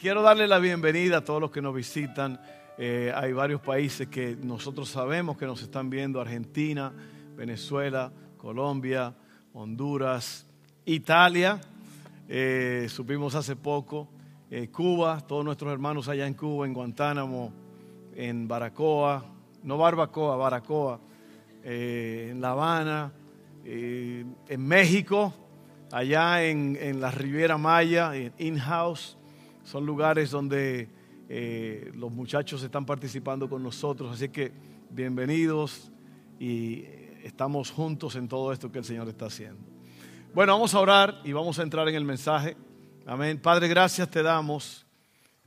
Quiero darle la bienvenida a todos los que nos visitan. Eh, hay varios países que nosotros sabemos que nos están viendo, Argentina, Venezuela, Colombia, Honduras, Italia, eh, supimos hace poco, eh, Cuba, todos nuestros hermanos allá en Cuba, en Guantánamo, en Baracoa, no Barbacoa, Baracoa, en La Habana, en México, allá en, en la Riviera Maya, en In-House son lugares donde eh, los muchachos están participando con nosotros, así que bienvenidos y estamos juntos en todo esto que el Señor está haciendo. Bueno, vamos a orar y vamos a entrar en el mensaje. Amén. Padre, gracias te damos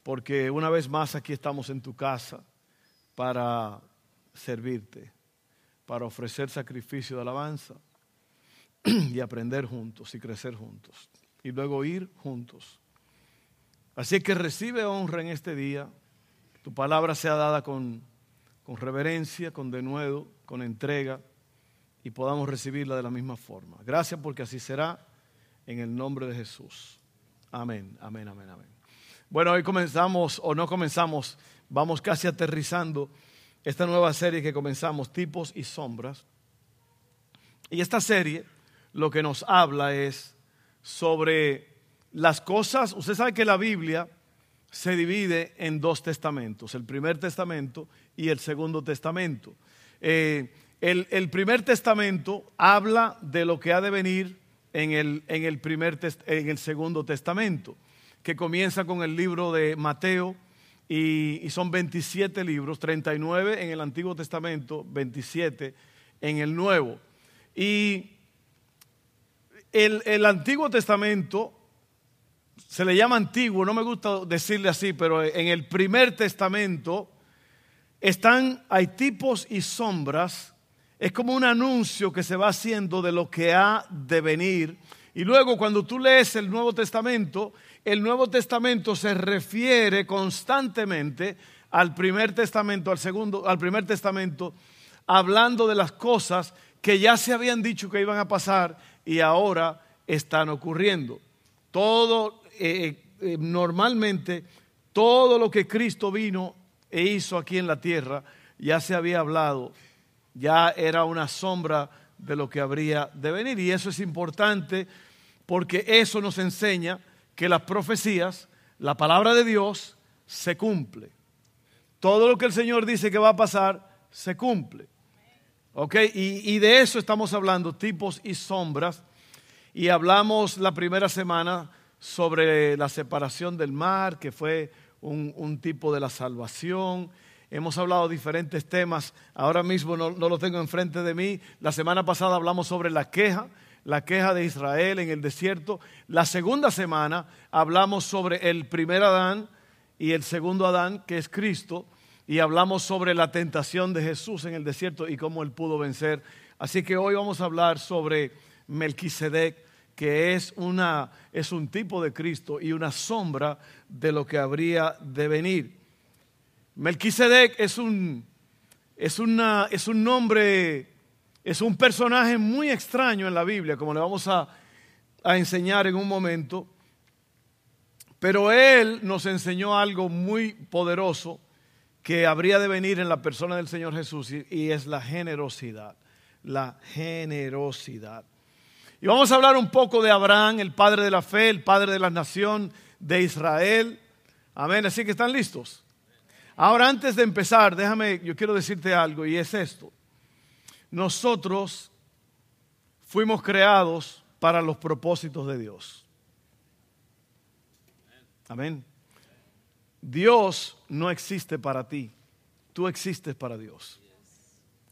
porque una vez más aquí estamos en tu casa para servirte, para ofrecer sacrificio de alabanza y aprender juntos y crecer juntos y luego ir juntos Así que recibe honra en este día. Tu palabra sea dada con, con reverencia, con denuedo, con entrega y podamos recibirla de la misma forma. Gracias porque así será en el nombre de Jesús. Amén, amén, amén, amén. Bueno, hoy comenzamos o no comenzamos, vamos casi aterrizando esta nueva serie que comenzamos, Tipos y Sombras. Y esta serie lo que nos habla es sobre las cosas, usted sabe que la Biblia se divide en dos testamentos, el primer testamento y el segundo testamento. Eh, el, primer testamento habla de lo que ha de venir en el, en el, primer en el segundo testamento, que comienza con el libro de Mateo y, y, son 27 libros, 39 en el Antiguo Testamento, 27 en el Nuevo. Y el, el Antiguo Testamento se le llama antiguo, no me gusta decirle así, pero en el primer testamento están, hay tipos y sombras, es como un anuncio que se va haciendo de lo que ha de venir. Y luego cuando tú lees el Nuevo Testamento, el Nuevo Testamento se refiere constantemente al primer testamento, al segundo, al primer testamento, hablando de las cosas que ya se habían dicho que iban a pasar y ahora están ocurriendo. Todo eh, eh, normalmente todo lo que Cristo vino e hizo aquí en la tierra ya se había hablado, ya era una sombra de lo que habría de venir. Y eso es importante porque eso nos enseña que las profecías, la palabra de Dios, se cumple. Todo lo que el Señor dice que va a pasar, se cumple. ¿Ok? Y de eso estamos hablando, tipos y sombras. Y hablamos la primera semana sobre la separación del mar, que fue un, tipo de la salvación. Hemos hablado diferentes temas, ahora mismo no, no lo tengo enfrente de mí. La semana pasada hablamos sobre la queja, la queja de Israel en el desierto. La segunda semana hablamos sobre el primer Adán y el segundo Adán, que es Cristo, y hablamos sobre la tentación de Jesús en el desierto y cómo él pudo vencer. Así que hoy vamos a hablar sobre Melquisedec que es, una, es un tipo de Cristo y una sombra de lo que habría de venir. Melquisedec es un, es, una, es un nombre, es un personaje muy extraño en la Biblia, como le vamos a, a enseñar en un momento, pero él nos enseñó algo muy poderoso que habría de venir en la persona del Señor Jesús y es la generosidad, la generosidad. Y vamos a hablar un poco de Abraham, el padre de la fe, el padre de la nación de Israel. Amén. Así que están listos. Ahora, antes de empezar, déjame, yo quiero decirte algo y es esto. Nosotros fuimos creados para los propósitos de Dios. Amén. Dios no existe para ti, tú existes para Dios.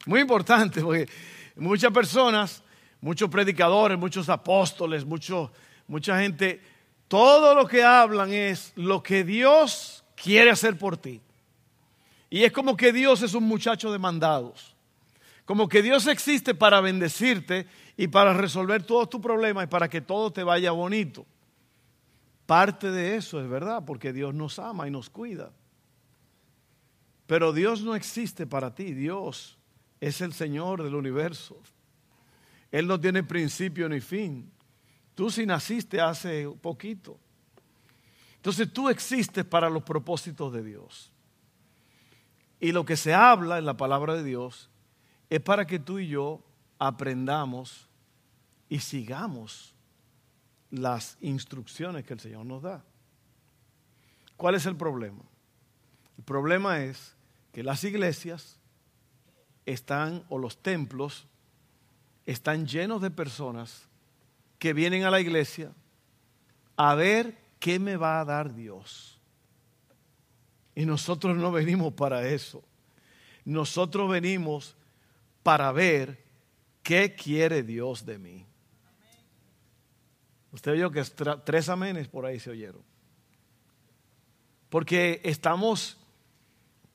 Muy importante porque muchas personas muchos predicadores, muchos apóstoles, mucha gente, todo lo que hablan es lo que Dios quiere hacer por ti. Y es como que Dios es un muchacho de mandados. Como que Dios existe para bendecirte y para resolver todos tus problemas y para que todo te vaya bonito. Parte de eso es verdad, porque Dios nos ama y nos cuida. Pero Dios no existe para ti, Dios es el Señor del universo. Él no tiene principio ni fin. Tú si naciste hace poquito. Entonces tú existes para los propósitos de Dios. Y lo que se habla en la palabra de Dios es para que tú y yo aprendamos y sigamos las instrucciones que el Señor nos da. ¿Cuál es el problema? El problema es que las iglesias están, o los templos, están llenos de personas que vienen a la iglesia a ver qué me va a dar Dios. Y nosotros no venimos para eso. Nosotros venimos para ver qué quiere Dios de mí. Usted oyó que tres amenes por ahí se oyeron. Porque estamos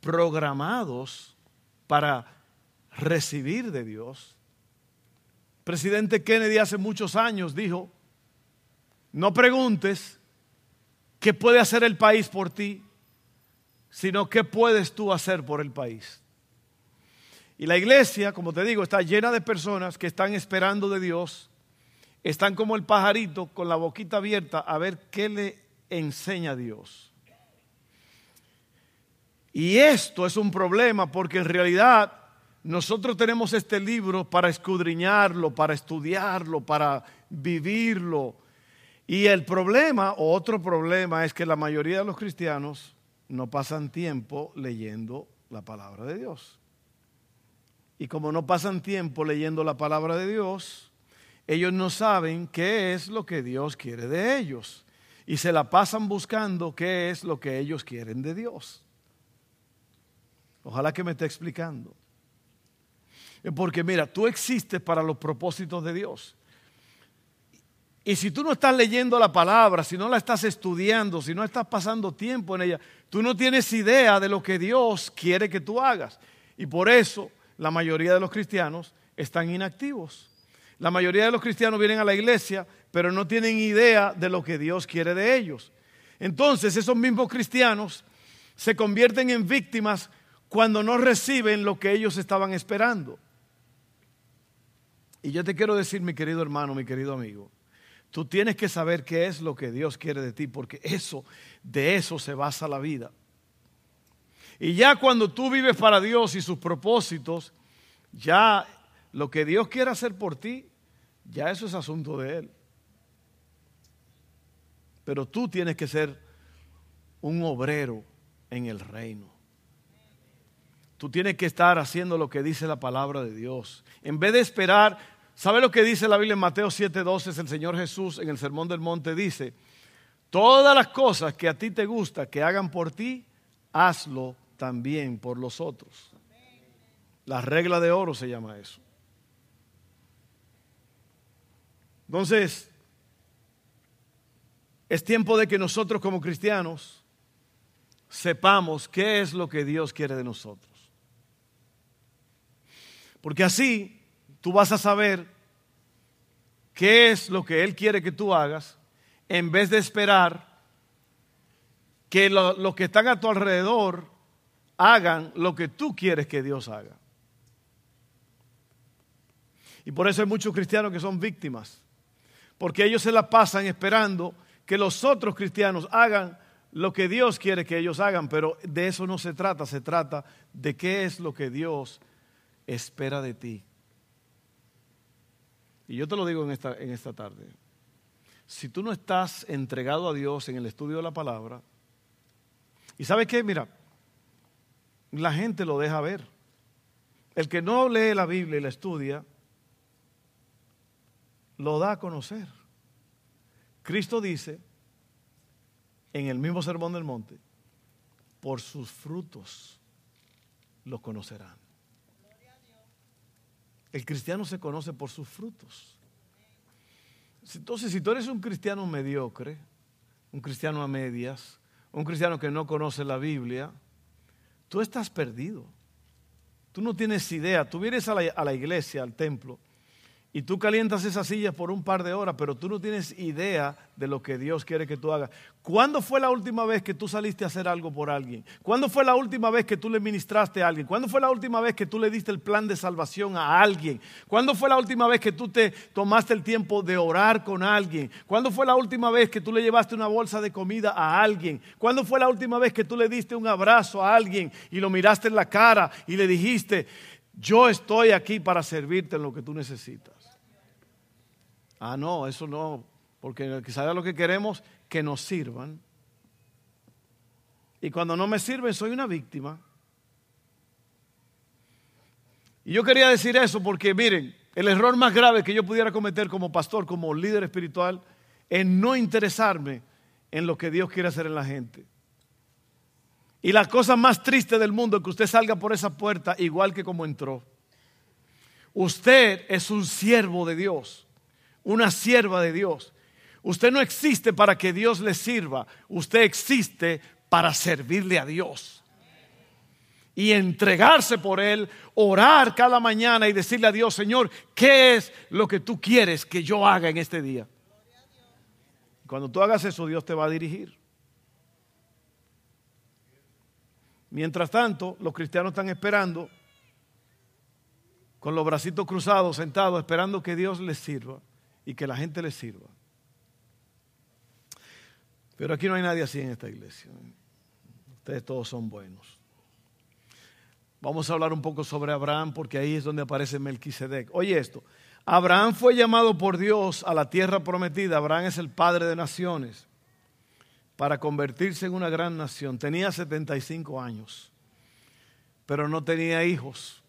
programados para recibir de Dios. Presidente Kennedy hace muchos años dijo, no preguntes qué puede hacer el país por ti, sino qué puedes tú hacer por el país. Y la iglesia, como te digo, está llena de personas que están esperando de Dios, están como el pajarito con la boquita abierta a ver qué le enseña Dios. Y esto es un problema porque en realidad nosotros tenemos este libro para escudriñarlo, para estudiarlo, para vivirlo. Y el problema, o otro problema, es que la mayoría de los cristianos no pasan tiempo leyendo la palabra de Dios. Y como no pasan tiempo leyendo la palabra de Dios, ellos no saben qué es lo que Dios quiere de ellos. Y se la pasan buscando qué es lo que ellos quieren de Dios. Ojalá que me esté explicando. Porque mira, tú existes para los propósitos de Dios. Y si tú no estás leyendo la palabra, si no la estás estudiando, si no estás pasando tiempo en ella, tú no tienes idea de lo que Dios quiere que tú hagas. Y por eso la mayoría de los cristianos están inactivos. La mayoría de los cristianos vienen a la iglesia, pero no tienen idea de lo que Dios quiere de ellos. Entonces esos mismos cristianos se convierten en víctimas cuando no reciben lo que ellos estaban esperando. Y yo te quiero decir, mi querido hermano, mi querido amigo, tú tienes que saber qué es lo que Dios quiere de ti, porque eso, de eso se basa la vida. Y ya cuando tú vives para Dios y sus propósitos, ya lo que Dios quiere hacer por ti, ya eso es asunto de Él. Pero tú tienes que ser un obrero en el reino. Tú tienes que estar haciendo lo que dice la palabra de Dios. En vez de esperar, ¿sabe lo que dice la Biblia en Mateo 7:12? El Señor Jesús en el Sermón del Monte dice, todas las cosas que a ti te gusta que hagan por ti, hazlo también por los otros. La regla de oro se llama eso. Entonces, es tiempo de que nosotros como cristianos sepamos qué es lo que Dios quiere de nosotros. Porque así tú vas a saber qué es lo que Él quiere que tú hagas en vez de esperar que los que están a tu alrededor hagan lo que tú quieres que Dios haga. Y por eso hay muchos cristianos que son víctimas, porque ellos se la pasan esperando que los otros cristianos hagan lo que Dios quiere que ellos hagan, pero de eso no se trata, se trata de qué es lo que Dios espera de ti. Y yo te lo digo en esta, en esta tarde. Si tú no estás entregado a Dios en el estudio de la palabra, y sabes qué, mira, la gente lo deja ver. El que no lee la Biblia y la estudia, lo da a conocer. Cristo dice en el mismo Sermón del Monte, por sus frutos los conocerán. El cristiano se conoce por sus frutos. Entonces, si tú eres un cristiano mediocre, un cristiano a medias, un cristiano que no conoce la Biblia, tú estás perdido. Tú no tienes idea. Tú vienes a la, a la iglesia, al templo, y tú calientas esas sillas por un par de horas, pero tú no tienes idea de lo que Dios quiere que tú hagas. ¿Cuándo fue la última vez que tú saliste a hacer algo por alguien? ¿Cuándo fue la última vez que tú le ministraste a alguien? ¿Cuándo fue la última vez que tú le diste el plan de salvación a alguien? ¿Cuándo fue la última vez que tú te tomaste el tiempo de orar con alguien? ¿Cuándo fue la última vez que tú le llevaste una bolsa de comida a alguien? ¿Cuándo fue la última vez que tú le diste un abrazo a alguien y lo miraste en la cara y le dijiste, yo estoy aquí para servirte en lo que tú necesitas? Ah, no, eso no, porque quizás lo que queremos que nos sirvan. Y cuando no me sirven, soy una víctima. Y yo quería decir eso porque, miren, el error más grave que yo pudiera cometer como pastor, como líder espiritual, es no interesarme en lo que Dios quiere hacer en la gente. Y la cosa más triste del mundo es que usted salga por esa puerta igual que como entró. Usted es un siervo de Dios una sierva de Dios. Usted no existe para que Dios le sirva, usted existe para servirle a Dios. Y entregarse por Él, orar cada mañana y decirle a Dios, Señor, ¿qué es lo que tú quieres que yo haga en este día? Cuando tú hagas eso, Dios te va a dirigir. Mientras tanto, los cristianos están esperando, con los bracitos cruzados, sentados, esperando que Dios les sirva y que la gente le sirva. Pero aquí no hay nadie así en esta iglesia. Ustedes todos son buenos. Vamos a hablar un poco sobre Abraham porque ahí es donde aparece Melquisedec. Oye esto, Abraham fue llamado por Dios a la tierra prometida. Abraham es el padre de naciones para convertirse en una gran nación. Tenía 75 años, pero no tenía hijos.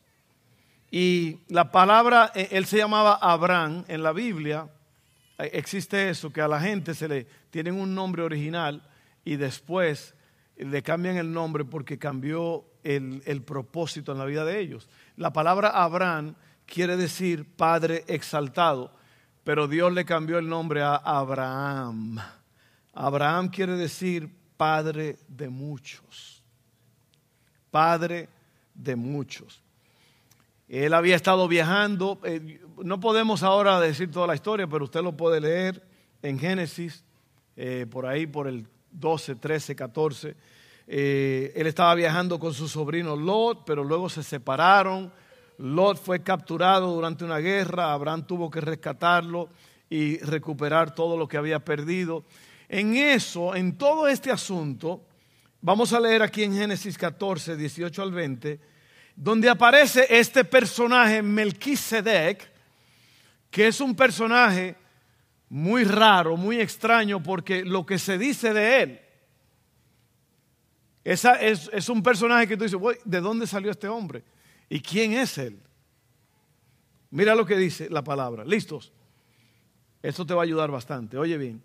Y la palabra, eh, él se llamaba Abraham en la Biblia. Eh, existe eso, que a la gente se le tienen un nombre original y después le cambian el nombre porque cambió el, el propósito en la vida de ellos. La palabra Abraham quiere decir padre exaltado, pero Dios le cambió el nombre a Abraham. Abraham quiere decir padre de muchos. Padre de muchos. Él había estado viajando. Eh, no podemos ahora decir toda la historia, pero usted lo puede leer en Génesis, eh, por ahí, por el 12, 13, 14. él estaba viajando con su sobrino Lot, pero luego se separaron. Lot fue capturado durante una guerra. Abraham tuvo que rescatarlo y recuperar todo lo que había perdido. En eso, en todo este asunto, vamos a leer aquí en Génesis 14, 18 al 20 donde aparece este personaje Melquisedec, que es un personaje muy raro, muy extraño, porque lo que se dice de él es, es, un personaje que tú dices, ¿de dónde salió este hombre? ¿Y quién es él? Mira lo que dice la palabra. ¿Listos? Esto te va a ayudar bastante. Oye bien.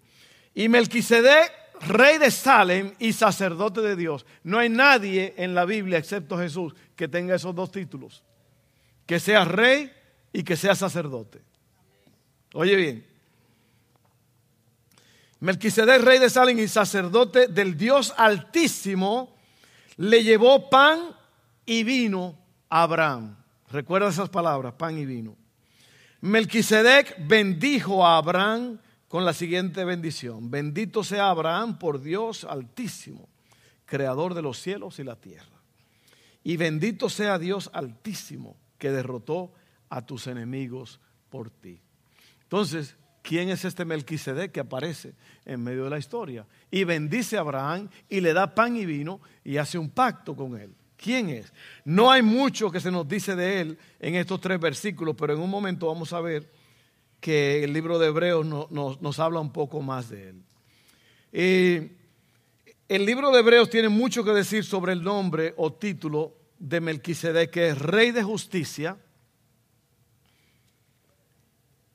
Y Melquisedec rey de Salem y sacerdote de Dios. No hay nadie en la Biblia, excepto Jesús, que tenga esos dos títulos. Que sea rey y que sea sacerdote. Oye bien. Melquisedec, rey de Salem y sacerdote del Dios Altísimo, le llevó pan y vino a Abraham. Recuerda esas palabras, pan y vino. Melquisedec bendijo a Abraham con la siguiente bendición. Bendito sea Abraham por Dios altísimo, creador de los cielos y la tierra. Y bendito sea Dios altísimo que derrotó a tus enemigos por ti. Entonces, ¿quién es este Melquisedec que aparece en medio de la historia? Y bendice a Abraham y le da pan y vino y hace un pacto con él. ¿Quién es? No hay mucho que se nos dice de él en estos tres versículos, pero en un momento vamos a ver que el libro de Hebreos nos habla un poco más de él. el libro de Hebreos tiene mucho que decir sobre el nombre o título de Melquisedec, que es rey de justicia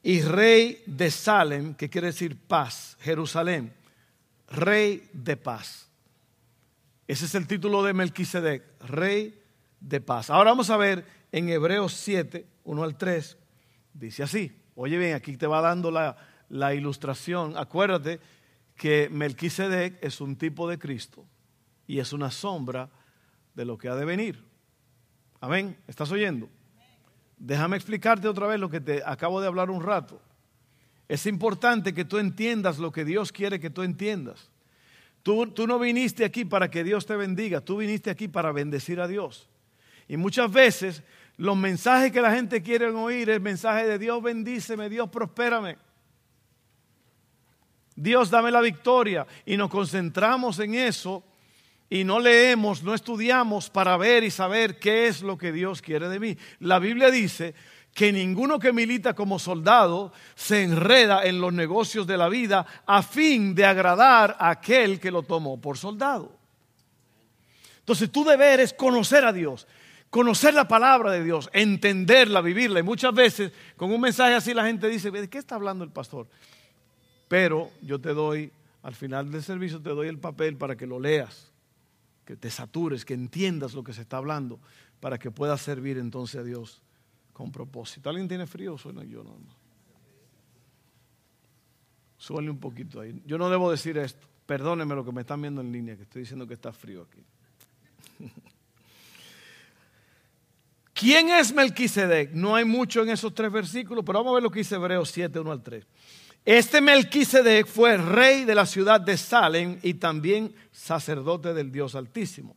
y rey de Salem, que quiere decir paz, Jerusalén, rey de paz. Ese es el título de Melquisedec, rey de paz. Ahora vamos a ver en Hebreos 7, 1 al 3, dice así. Oye bien, aquí te va dando la, ilustración. Acuérdate que Melquisedec es un tipo de Cristo y es una sombra de lo que ha de venir. Amén. ¿Estás oyendo? Déjame explicarte otra vez lo que te acabo de hablar un rato. Es importante que tú entiendas lo que Dios quiere que tú entiendas. Tú, tú, no viniste aquí para que Dios te bendiga, tú viniste aquí para bendecir a Dios. Y muchas veces los mensajes que la gente quiere oír el mensaje de Dios bendíceme, Dios prospérame. Dios dame la victoria. Y nos concentramos en eso y no leemos, no estudiamos para ver y saber qué es lo que Dios quiere de mí. La Biblia dice que ninguno que milita como soldado se enreda en los negocios de la vida a fin de agradar a aquel que lo tomó por soldado. Entonces tu deber es conocer a Dios, conocer la palabra de Dios, entenderla, vivirla. Y muchas veces con un mensaje así la gente dice, ¿de qué está hablando el pastor? Pero yo te doy, al final del servicio, te doy el papel para que lo leas, que te satures, que entiendas lo que se está hablando, para que puedas servir entonces a Dios con propósito. ¿Alguien tiene frío? Suena yo nada más. Súbale un poquito ahí. Yo no debo decir esto. Perdónenme lo que me están viendo en línea, que estoy diciendo que está frío aquí. ¿Quién es Melquisedec? No hay mucho en esos tres versículos, pero vamos a ver lo que dice Hebreos 7, 1 al 3. Este Melquisedec fue rey de la ciudad de Salem y también sacerdote del Dios Altísimo.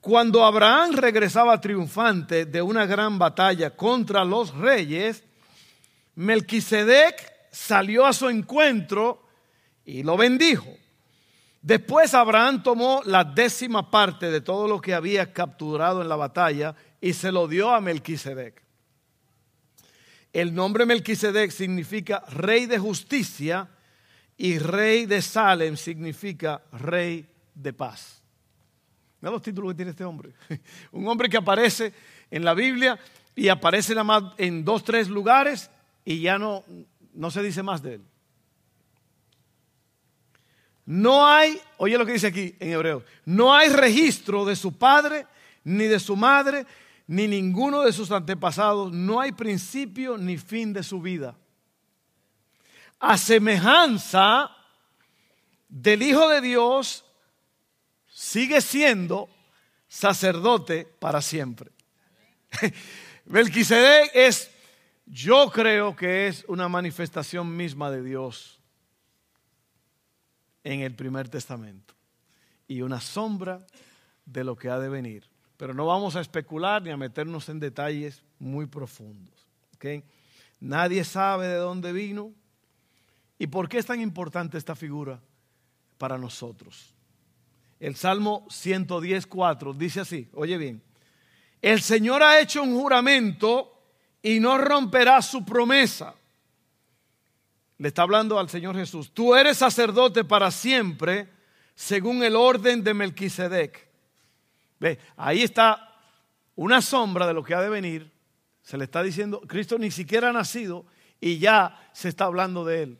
Cuando Abraham regresaba triunfante de una gran batalla contra los reyes, Melquisedec salió a su encuentro y lo bendijo. Después Abraham tomó la décima parte de todo lo que había capturado en la batalla y se lo dio a Melquisedec. El nombre Melquisedec significa rey de justicia y rey de Salem significa rey de paz. Mira los títulos que tiene este hombre. Un hombre que aparece en la Biblia y aparece nada más en dos, tres lugares y ya no, no se dice más de él. No hay, oye lo que dice aquí en hebreo, no hay registro de su padre, ni de su madre, ni ninguno de sus antepasados, no hay principio ni fin de su vida. A semejanza del Hijo de Dios, sigue siendo sacerdote para siempre. Melquisedec es, yo creo que es una manifestación misma de Dios en el primer testamento y una sombra de lo que ha de venir. Pero no vamos a especular ni a meternos en detalles muy profundos. Nadie sabe de dónde vino y por qué es tan importante esta figura para nosotros. El Salmo 110.4 dice así, oye bien, el Señor ha hecho un juramento y no romperá su promesa. Le está hablando al Señor Jesús. Tú eres sacerdote para siempre según el orden de Melquisedec. Ve, ahí está una sombra de lo que ha de venir. Se le está diciendo, Cristo ni siquiera ha nacido y ya se está hablando de él.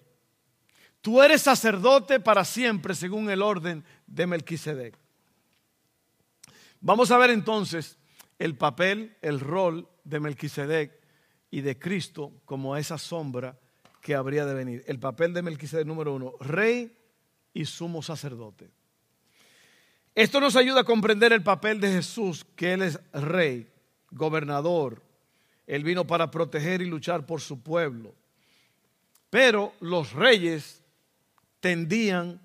Tú eres sacerdote para siempre según el orden de Melquisedec. Vamos a ver entonces el papel, el rol de Melquisedec y de Cristo como esa sombra que habría de venir. El papel de Melquisedec número uno, rey y sumo sacerdote. Esto nos ayuda a comprender el papel de Jesús, que Él es rey, gobernador. Él vino para proteger y luchar por su pueblo. Pero los reyes tendían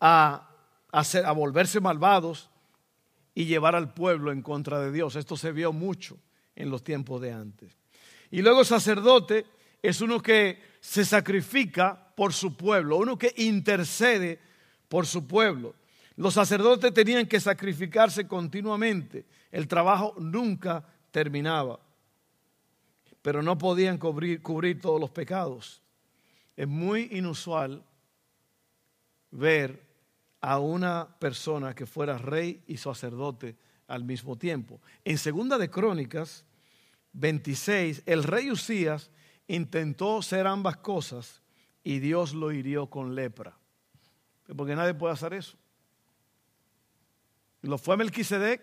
a, a volverse malvados y llevar al pueblo en contra de Dios. Esto se vio mucho en los tiempos de antes. Y luego sacerdote es uno que se sacrifica por su pueblo, uno que intercede por su pueblo. Los sacerdotes tenían que sacrificarse continuamente. El trabajo nunca terminaba. Pero no podían cubrir, todos los pecados. Es muy inusual ver a una persona que fuera rey y sacerdote al mismo tiempo. En Segunda de Crónicas 26, el rey Usías intentó ser ambas cosas y Dios lo hirió con lepra. Porque nadie puede hacer eso. Lo fue Melquisedec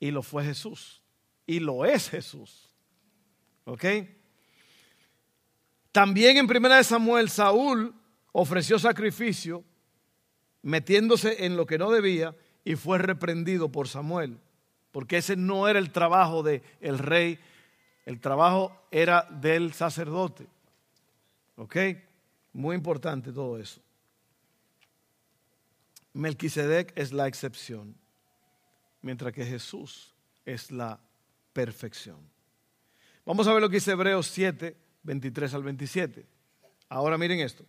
y lo fue Jesús. Y lo es Jesús. ¿Ok? También en primera de Samuel, Saúl ofreció sacrificio metiéndose en lo que no debía y fue reprendido por Samuel, porque ese no era el trabajo del el rey El trabajo era del sacerdote. ¿Ok? Muy importante todo eso. Melquisedec es la excepción, mientras que Jesús es la perfección. Vamos a ver lo que dice Hebreos 7, 23 al 27. Ahora miren esto.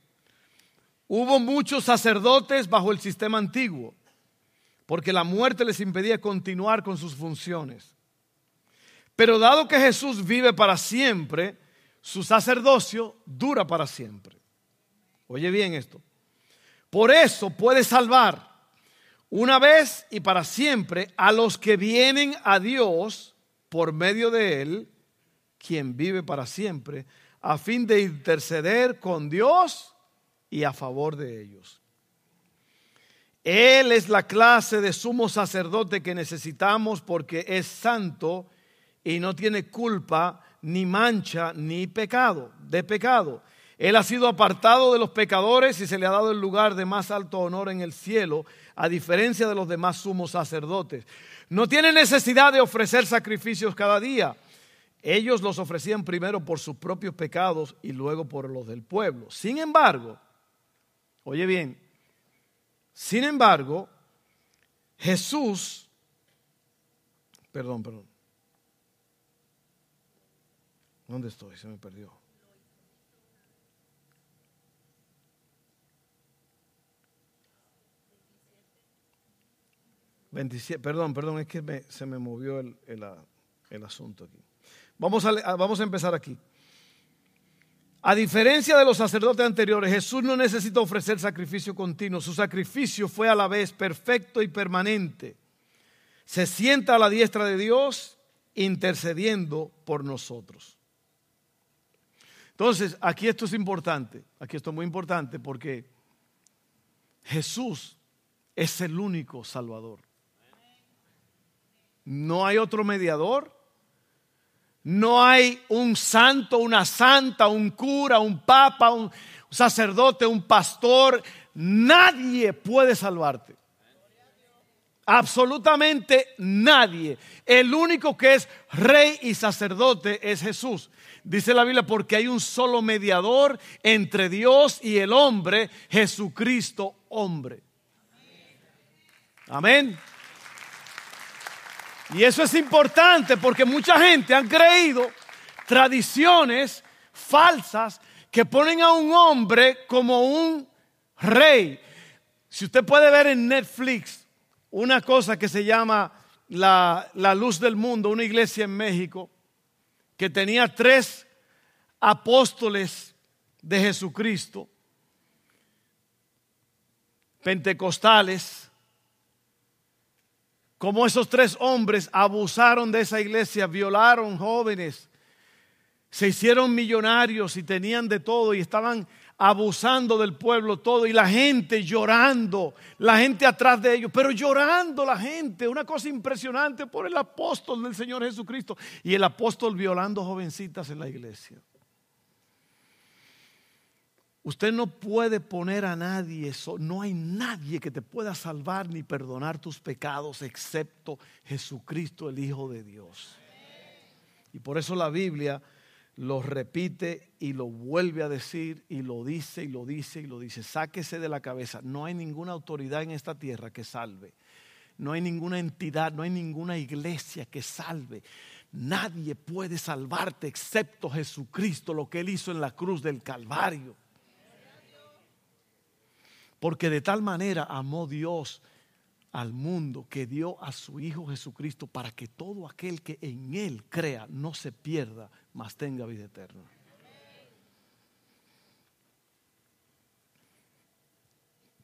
Hubo muchos sacerdotes bajo el sistema antiguo, porque la muerte les impedía continuar con sus funciones. Pero dado que Jesús vive para siempre, su sacerdocio dura para siempre. Oye bien esto. Por eso puede salvar una vez y para siempre a los que vienen a Dios por medio de Él, quien vive para siempre, a fin de interceder con Dios y a favor de ellos. Él es la clase de sumo sacerdote que necesitamos porque es santo y no tiene culpa, ni mancha, ni pecado, de pecado. Él ha sido apartado de los pecadores y se le ha dado el lugar de más alto honor en el cielo, a diferencia de los demás sumos sacerdotes. No tiene necesidad de ofrecer sacrificios cada día. Ellos los ofrecían primero por sus propios pecados y luego por los del pueblo. Sin embargo, oye bien, sin embargo, Jesús, perdón, perdón, ¿Dónde estoy? Se me perdió. Perdón, perdón, es que se me movió el, el, asunto aquí. Vamos a, vamos a empezar aquí. A diferencia de los sacerdotes anteriores, Jesús no necesita ofrecer sacrificio continuo. Su sacrificio fue a la vez perfecto y permanente. Se sienta a la diestra de Dios intercediendo por nosotros. Entonces, aquí esto es importante, aquí esto es muy importante porque Jesús es el único Salvador. No hay otro mediador, no hay un santo, una santa, un cura, un papa, un sacerdote, un pastor. Nadie puede salvarte. Absolutamente nadie. El único que es rey y sacerdote es Jesús. Dice la Biblia, porque hay un solo mediador entre Dios y el hombre, Jesucristo hombre. Amén. Y eso es importante porque mucha gente ha creído tradiciones falsas que ponen a un hombre como un rey. Si usted puede ver en Netflix una cosa que se llama la, la luz del mundo, una iglesia en México, que tenía tres apóstoles de Jesucristo, pentecostales, como esos tres hombres abusaron de esa iglesia, violaron jóvenes, se hicieron millonarios y tenían de todo y estaban abusando del pueblo todo y la gente llorando, la gente atrás de ellos, pero llorando la gente, una cosa impresionante por el apóstol del Señor Jesucristo y el apóstol violando jovencitas en la iglesia. Usted no puede poner a nadie, no hay nadie que te pueda salvar ni perdonar tus pecados excepto Jesucristo el Hijo de Dios. Y por eso la Biblia lo repite y lo vuelve a decir y lo dice y lo dice y lo dice. Sáquese de la cabeza. No hay ninguna autoridad en esta tierra que salve. No hay ninguna entidad, no hay ninguna iglesia que salve. Nadie puede salvarte excepto Jesucristo, lo que Él hizo en la cruz del Calvario. Porque de tal manera amó Dios al mundo que dio a su Hijo Jesucristo para que todo aquel que en Él crea no se pierda, mas tenga vida eterna.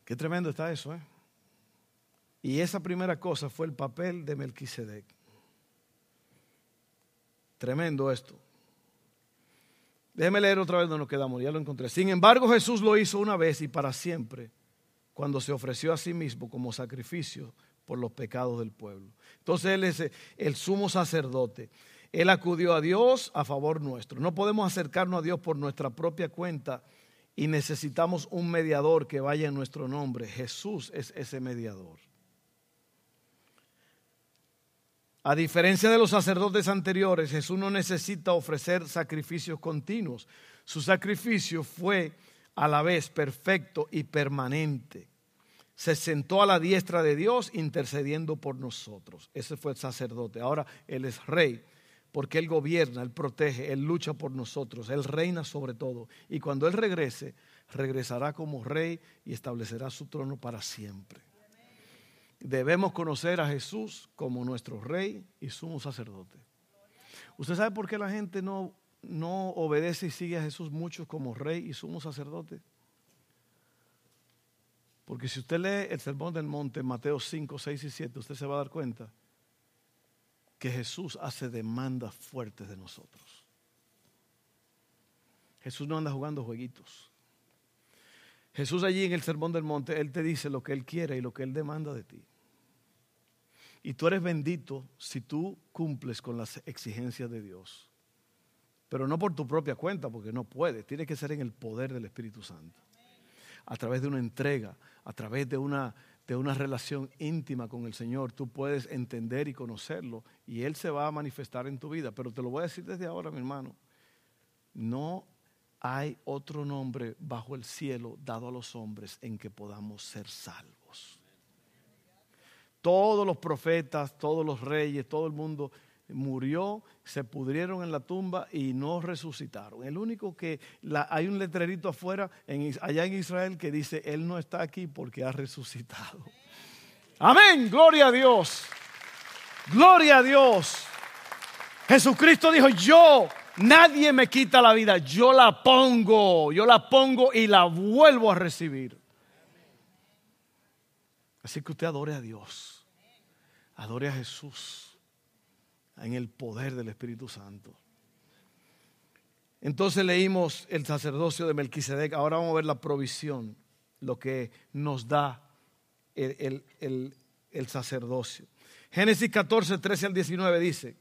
Qué tremendo está eso, ¿eh? Y esa primera cosa fue el papel de Melquisedec. Tremendo esto. Déjeme leer otra vez donde nos quedamos, ya lo encontré. Sin embargo, Jesús lo hizo una vez y para siempre cuando se ofreció a sí mismo como sacrificio por los pecados del pueblo. Entonces Él es el sumo sacerdote. Él acudió a Dios a favor nuestro. No podemos acercarnos a Dios por nuestra propia cuenta y necesitamos un mediador que vaya en nuestro nombre. Jesús es ese mediador. A diferencia de los sacerdotes anteriores, Jesús no necesita ofrecer sacrificios continuos. Su sacrificio fue a la vez perfecto y permanente. Se sentó a la diestra de Dios intercediendo por nosotros. Ese fue el sacerdote. Ahora Él es rey porque Él gobierna, Él protege, Él lucha por nosotros, Él reina sobre todo. Y cuando Él regrese, regresará como rey y establecerá su trono para siempre. Debemos conocer a Jesús como nuestro rey y sumo sacerdote. ¿Usted sabe por qué la gente no, no obedece y sigue a Jesús mucho como rey y sumo sacerdote? Porque si usted lee el Sermón del Monte, Mateo 5, 6 y 7, usted se va a dar cuenta que Jesús hace demandas fuertes de nosotros. Jesús no anda jugando jueguitos. Jesús allí en el Sermón del Monte, Él te dice lo que Él quiere y lo que Él demanda de ti. Y tú eres bendito si tú cumples con las exigencias de Dios. Pero no por tu propia cuenta, porque no puedes. Tiene que ser en el poder del Espíritu Santo. A través de una entrega, a través de una de una relación íntima con el Señor, tú puedes entender y conocerlo y Él se va a manifestar en tu vida. Pero te lo voy a decir desde ahora, mi hermano, no hay otro nombre bajo el cielo dado a los hombres en que podamos ser salvos. Todos los profetas, todos los reyes, todo el mundo murió, se pudrieron en la tumba y no resucitaron. El único que hay un letrerito afuera, allá en Israel, que dice, Él no está aquí porque ha resucitado. Amén, gloria a Dios. Gloria a Dios. Jesucristo dijo, yo, nadie me quita la vida, yo la pongo, yo la pongo y la vuelvo a recibir. Así que usted adore a Dios, adore a Jesús en el poder del Espíritu Santo. Entonces leímos el sacerdocio de Melquisedec. Ahora vamos a ver la provisión, lo que nos da el, el, sacerdocio. Génesis 14, 13 al 19 dice: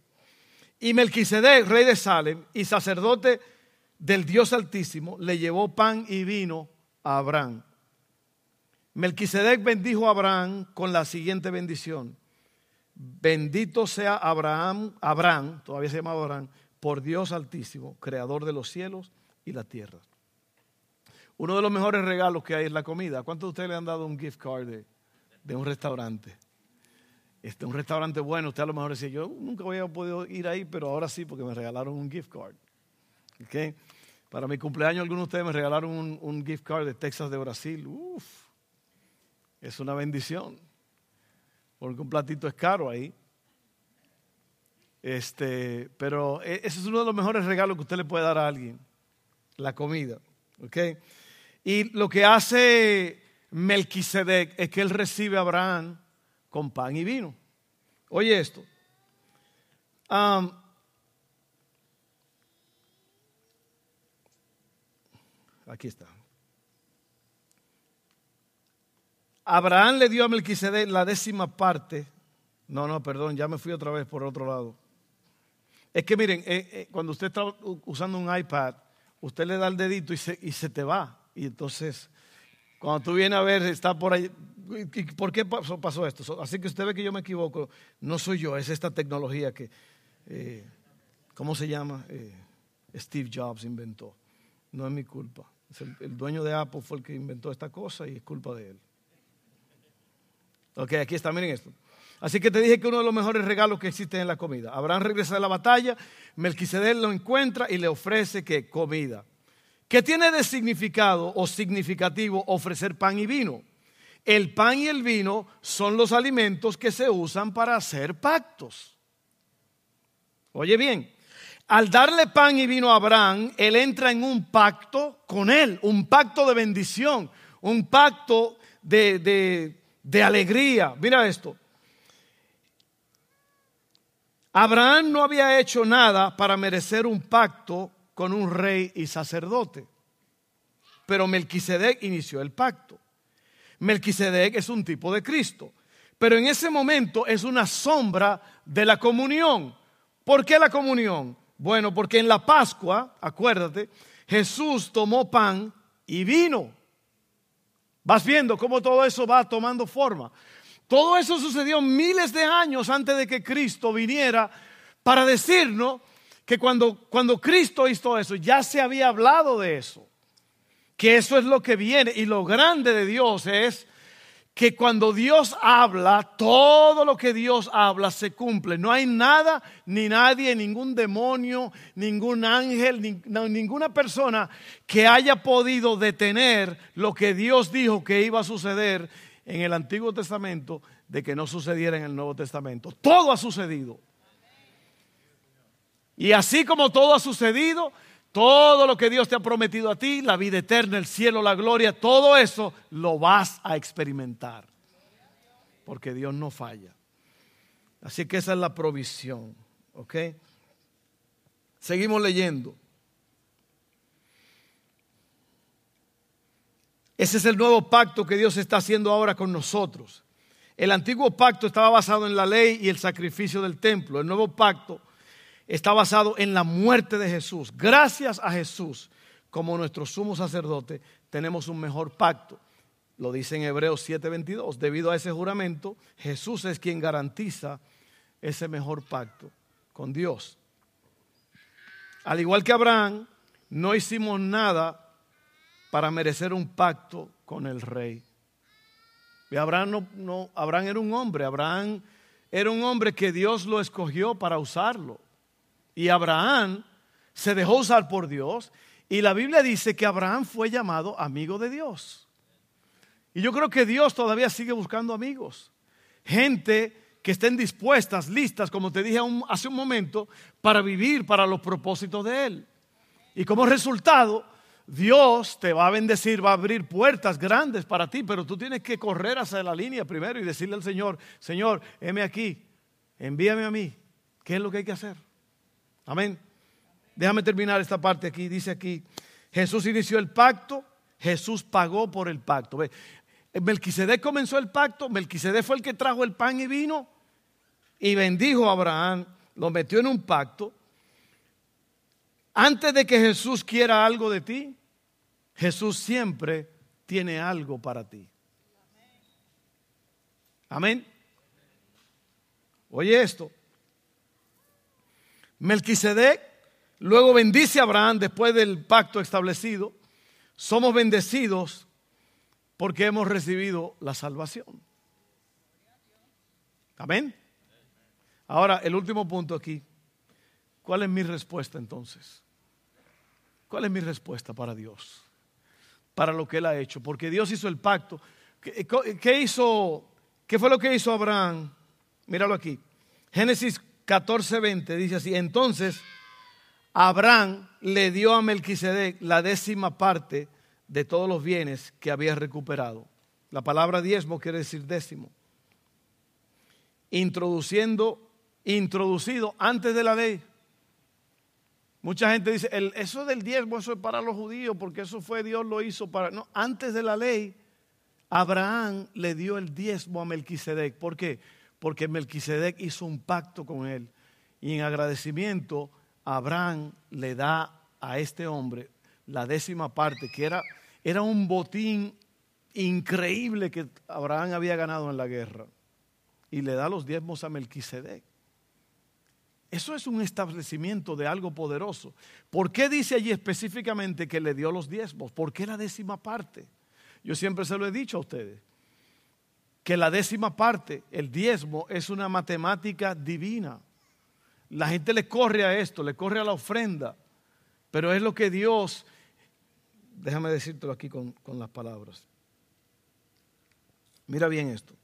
Y Melquisedec, rey de Salem y sacerdote del Dios Altísimo, le llevó pan y vino a Abraham. Melquisedec bendijo a Abraham con la siguiente bendición: Bendito sea Abraham, Abraham, todavía se llama Abraham, por Dios Altísimo, creador de los cielos y la tierra. Uno de los mejores regalos que hay es la comida. ¿Cuántos de ustedes le han dado un gift card de, un restaurante? Este, un restaurante bueno, usted a lo mejor decía, yo nunca había podido ir ahí, pero ahora sí, porque me regalaron un gift card. ¿Okay? Para mi cumpleaños, algunos de ustedes me regalaron un, un gift card de Texas de Brasil. Uf, es una bendición porque un platito es caro ahí. Este, pero e, ese es uno de los mejores regalos que usted le puede dar a alguien, la comida. ¿okay? Y lo que hace Melquisedec es que él recibe a Abraham con pan y vino. Oye esto. aquí está. Abraham le dio a Melquisedec la décima parte. No, no, perdón, ya me fui otra vez por otro lado. Es que miren, eh, eh, cuando usted está usando un iPad, usted le da el dedito y se, y se te va. Y entonces, cuando tú vienes a ver, está por ahí. ¿Por qué pasó, esto? Así que usted ve que yo me equivoco. No soy yo, es esta tecnología que, eh, ¿cómo se llama? Steve Jobs inventó. No es mi culpa. el dueño de Apple fue el que inventó esta cosa y es culpa de él. Ok, aquí está, miren esto. Así que te dije que uno de los mejores regalos que existen en la comida. Abraham regresa de la batalla, Melquisedec lo encuentra y le ofrece que comida. ¿Qué tiene de significado o significativo ofrecer pan y vino? El pan y el vino son los alimentos que se usan para hacer pactos. Oye bien, al darle pan y vino a Abraham, él entra en un pacto con él, un pacto de bendición, un pacto de, de de alegría. Mira esto. Abraham no había hecho nada para merecer un pacto con un rey y sacerdote. Pero Melquisedec inició el pacto. Melquisedec es un tipo de Cristo. Pero en ese momento es una sombra de la comunión. ¿Por qué la comunión? Bueno, porque en la Pascua, acuérdate, Jesús tomó pan y vino. Vas viendo cómo todo eso va tomando forma. Todo eso sucedió miles de años antes de que Cristo viniera para decirnos que cuando, cuando Cristo hizo eso, ya se había hablado de eso. Que eso es lo que viene. Y lo grande de Dios es que cuando Dios habla, todo lo que Dios habla se cumple. No hay nada, ni nadie, ningún demonio, ningún ángel, ninguna persona que haya podido detener lo que Dios dijo que iba a suceder en el Antiguo Testamento de que no sucediera en el Nuevo Testamento. Todo ha sucedido. Y así como todo ha sucedido, todo lo que Dios te ha prometido a ti, la vida eterna, el cielo, la gloria, todo eso lo vas a experimentar. Porque Dios no falla. Así que esa es la provisión. ¿Ok? Seguimos leyendo. Ese es el nuevo pacto que Dios está haciendo ahora con nosotros. El antiguo pacto estaba basado en la ley y el sacrificio del templo. El nuevo pacto está basado en la muerte de Jesús. Gracias a Jesús, como nuestro sumo sacerdote, tenemos un mejor pacto. Lo dice en Hebreos 7:22. Debido a ese juramento, Jesús es quien garantiza ese mejor pacto con Dios. Al igual que Abraham, no hicimos nada para merecer un pacto con el rey. Y Abraham, no, no, Abraham era un hombre, Abraham era un hombre que Dios lo escogió para usarlo. Y Abraham se dejó usar por Dios. Y la Biblia dice que Abraham fue llamado amigo de Dios. Y yo creo que Dios todavía sigue buscando amigos. Gente que estén dispuestas, listas, como te dije hace un momento, para vivir para los propósitos de Él. Y como resultado, Dios te va a bendecir, va a abrir puertas grandes para ti, pero tú tienes que correr hacia la línea primero y decirle al Señor, Señor, heme aquí, envíame a mí. ¿Qué es lo que hay que hacer? Amén. Déjame terminar esta parte aquí. Dice aquí, Jesús inició el pacto, Jesús pagó por el pacto. Melquisedec comenzó el pacto, Melquisedec fue el que trajo el pan y vino y bendijo a Abraham, lo metió en un pacto. Antes de que Jesús quiera algo de ti, Jesús siempre tiene algo para ti. Amén. Oye esto. Melquisedec luego bendice a Abraham después del pacto establecido. Somos bendecidos porque hemos recibido la salvación. Amén. Ahora, el último punto aquí. ¿Cuál es mi respuesta entonces? ¿Cuál es mi respuesta para Dios? Para lo que Él ha hecho. Porque Dios hizo el pacto. ¿Qué, hizo? ¿Qué fue lo que hizo Abraham? Míralo aquí. Génesis 14:20 dice así, entonces Abraham le dio a Melquisedec la décima parte de todos los bienes que había recuperado. La palabra diezmo quiere decir décimo. Introduciendo, introducido antes de la ley. Mucha gente dice, eso del diezmo, eso es para los judíos, porque eso fue Dios lo hizo para... No, antes de la ley, Abraham le dio el diezmo a Melquisedec. ¿Por qué? Porque Melquisedec hizo un pacto con él. Y en agradecimiento, Abraham le da a este hombre la décima parte, que era, era un botín increíble que Abraham había ganado en la guerra. Y le da los diezmos a Melquisedec. Eso es un establecimiento de algo poderoso. ¿Por qué dice allí específicamente que le dio los diezmos? ¿Por qué la décima parte? Yo siempre se lo he dicho a ustedes que la décima parte, el diezmo, es una matemática divina. La gente le corre a esto, le corre a la ofrenda, pero es lo que Dios, déjame decírtelo aquí con, con las palabras. Mira bien esto.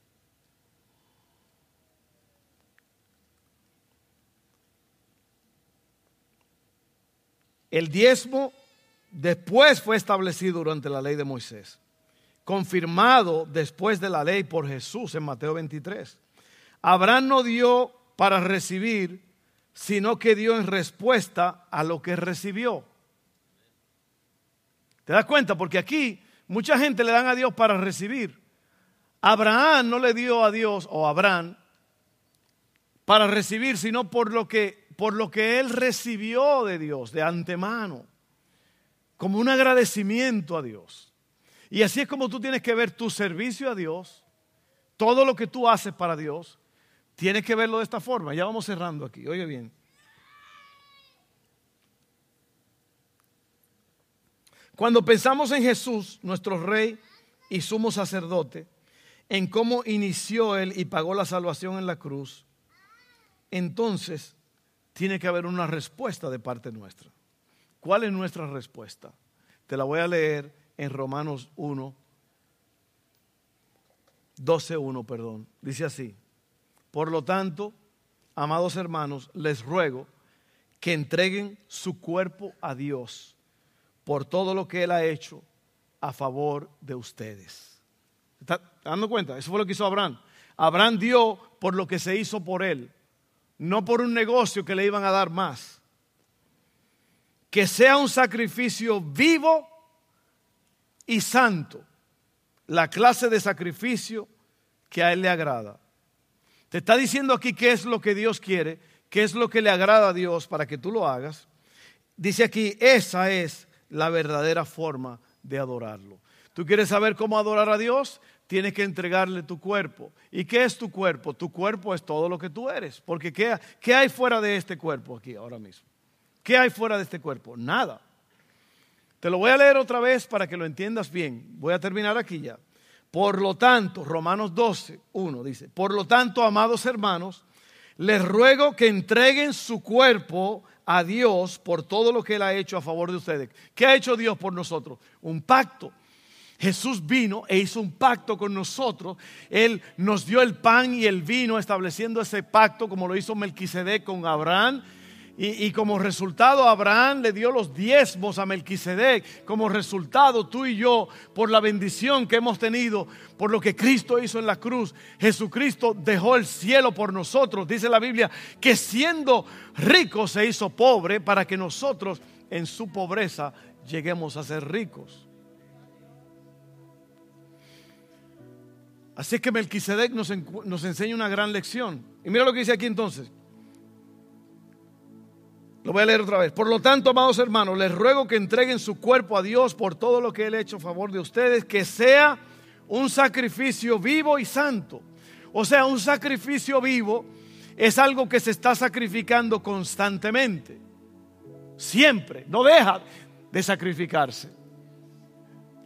El diezmo después fue establecido durante la ley de Moisés confirmado después de la ley por Jesús en Mateo 23. Abraham no dio para recibir, sino que dio en respuesta a lo que recibió. ¿Te das cuenta? Porque aquí mucha gente le dan a Dios para recibir. Abraham no le dio a Dios o Abraham para recibir, sino por lo que por lo que él recibió de Dios de antemano, como un agradecimiento a Dios. Y así es como tú tienes que ver tu servicio a Dios, todo lo que tú haces para Dios, tienes que verlo de esta forma. Ya vamos cerrando aquí, oye bien. Cuando pensamos en Jesús, nuestro rey y sumo sacerdote, en cómo inició Él y pagó la salvación en la cruz, entonces tiene que haber una respuesta de parte nuestra. ¿Cuál es nuestra respuesta? Te la voy a leer en Romanos 1, 12.1, perdón. Dice así, por lo tanto, amados hermanos, les ruego que entreguen su cuerpo a Dios por todo lo que Él ha hecho a favor de ustedes. ¿Está dando cuenta? Eso fue lo que hizo Abraham. Abraham dio por lo que se hizo por él, no por un negocio que le iban a dar más. Que sea un sacrificio vivo y santo, la clase de sacrificio que a él le agrada. Te está diciendo aquí qué es lo que Dios quiere, qué es lo que le agrada a Dios para que tú lo hagas. Dice aquí, esa es la verdadera forma de adorarlo. ¿Tú quieres saber cómo adorar a Dios? Tienes que entregarle tu cuerpo. ¿Y qué es tu cuerpo? Tu cuerpo es todo lo que tú eres. Porque ¿qué, ¿qué, hay fuera de este cuerpo aquí ahora mismo? ¿Qué hay fuera de este cuerpo? Nada. Te lo voy a leer otra vez para que lo entiendas bien. Voy a terminar aquí ya. Por lo tanto, Romanos 12, 1 dice, por lo tanto, amados hermanos, les ruego que entreguen su cuerpo a Dios por todo lo que Él ha hecho a favor de ustedes. ¿Qué ha hecho Dios por nosotros? Un pacto. Jesús vino e hizo un pacto con nosotros. Él nos dio el pan y el vino estableciendo ese pacto como lo hizo Melquisedec con Abraham y, como resultado, Abraham le dio los diezmos a Melquisedec. Como resultado, tú y yo, por la bendición que hemos tenido, por lo que Cristo hizo en la cruz, Jesucristo dejó el cielo por nosotros. Dice la Biblia que siendo rico se hizo pobre para que nosotros en su pobreza lleguemos a ser ricos. Así que Melquisedec nos, nos enseña una gran lección. Y mira lo que dice aquí entonces. Lo voy a leer otra vez. Por lo tanto, amados hermanos, les ruego que entreguen su cuerpo a Dios por todo lo que Él ha hecho a favor de ustedes, que sea un sacrificio vivo y santo. O sea, un sacrificio vivo es algo que se está sacrificando constantemente. Siempre. No deja de sacrificarse.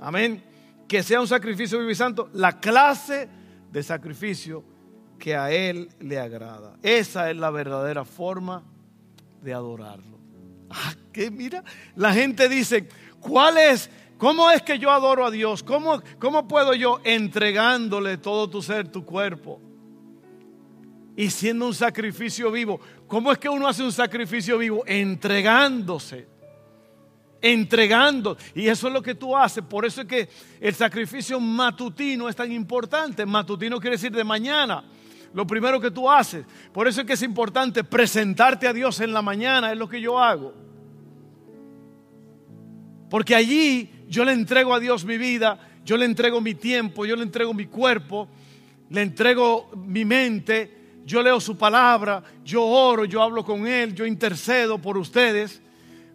Amén. Que sea un sacrificio vivo y santo. La clase de sacrificio que a Él le agrada. Esa es la verdadera forma de adorarlo. Ah, que mira, la gente dice, ¿cuál es? ¿Cómo es que yo adoro a Dios? ¿Cómo, ¿Cómo puedo yo entregándole todo tu ser, tu cuerpo? Y siendo un sacrificio vivo. ¿Cómo es que uno hace un sacrificio vivo? Entregándose. Entregando. Y eso es lo que tú haces. Por eso es que el sacrificio matutino es tan importante. Matutino quiere decir de mañana lo primero que tú haces. Por eso es que es importante presentarte a Dios en la mañana, es lo que yo hago. Porque allí yo le entrego a Dios mi vida, yo le entrego mi tiempo, yo le entrego mi cuerpo, le entrego mi mente, yo leo su palabra, yo oro, yo hablo con Él, yo intercedo por ustedes,